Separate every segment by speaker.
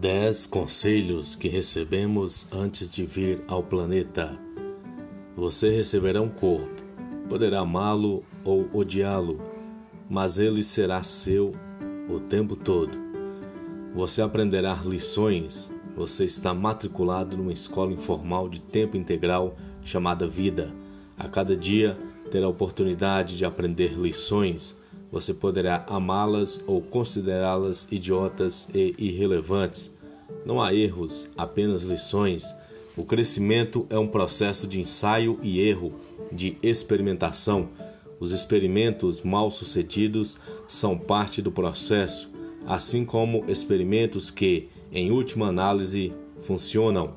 Speaker 1: Dez conselhos que recebemos antes de vir ao planeta. Você receberá um corpo, poderá amá-lo ou odiá-lo, mas ele será seu o tempo todo. Você aprenderá lições. Você está matriculado numa escola informal de tempo integral chamada Vida. A cada dia terá a oportunidade de aprender lições você poderá amá-las ou considerá-las idiotas e irrelevantes. Não há erros, apenas lições. O crescimento é um processo de ensaio e erro, de experimentação. Os experimentos mal sucedidos são parte do processo, assim como experimentos que, em última análise, funcionam.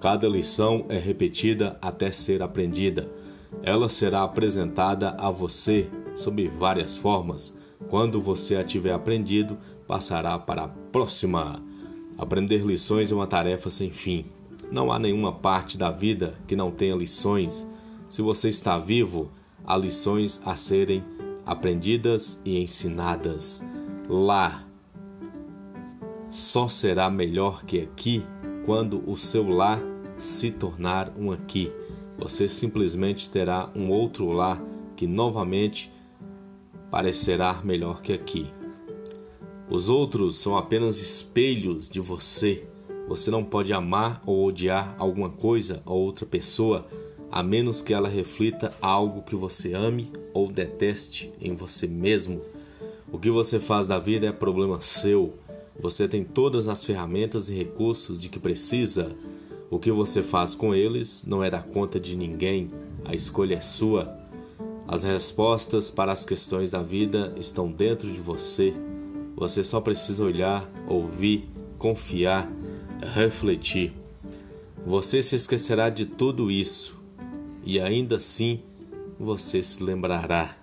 Speaker 1: Cada lição é repetida até ser aprendida. Ela será apresentada a você sob várias formas. Quando você a tiver aprendido, passará para a próxima. Aprender lições é uma tarefa sem fim. Não há nenhuma parte da vida que não tenha lições. Se você está vivo, há lições a serem aprendidas e ensinadas. Lá só será melhor que aqui quando o seu lá se tornar um aqui. Você simplesmente terá um outro lá que novamente parecerá melhor que aqui. Os outros são apenas espelhos de você. Você não pode amar ou odiar alguma coisa ou outra pessoa a menos que ela reflita algo que você ame ou deteste em você mesmo. O que você faz da vida é problema seu. Você tem todas as ferramentas e recursos de que precisa. O que você faz com eles não é da conta de ninguém. A escolha é sua. As respostas para as questões da vida estão dentro de você. Você só precisa olhar, ouvir, confiar, refletir. Você se esquecerá de tudo isso e ainda assim você se lembrará.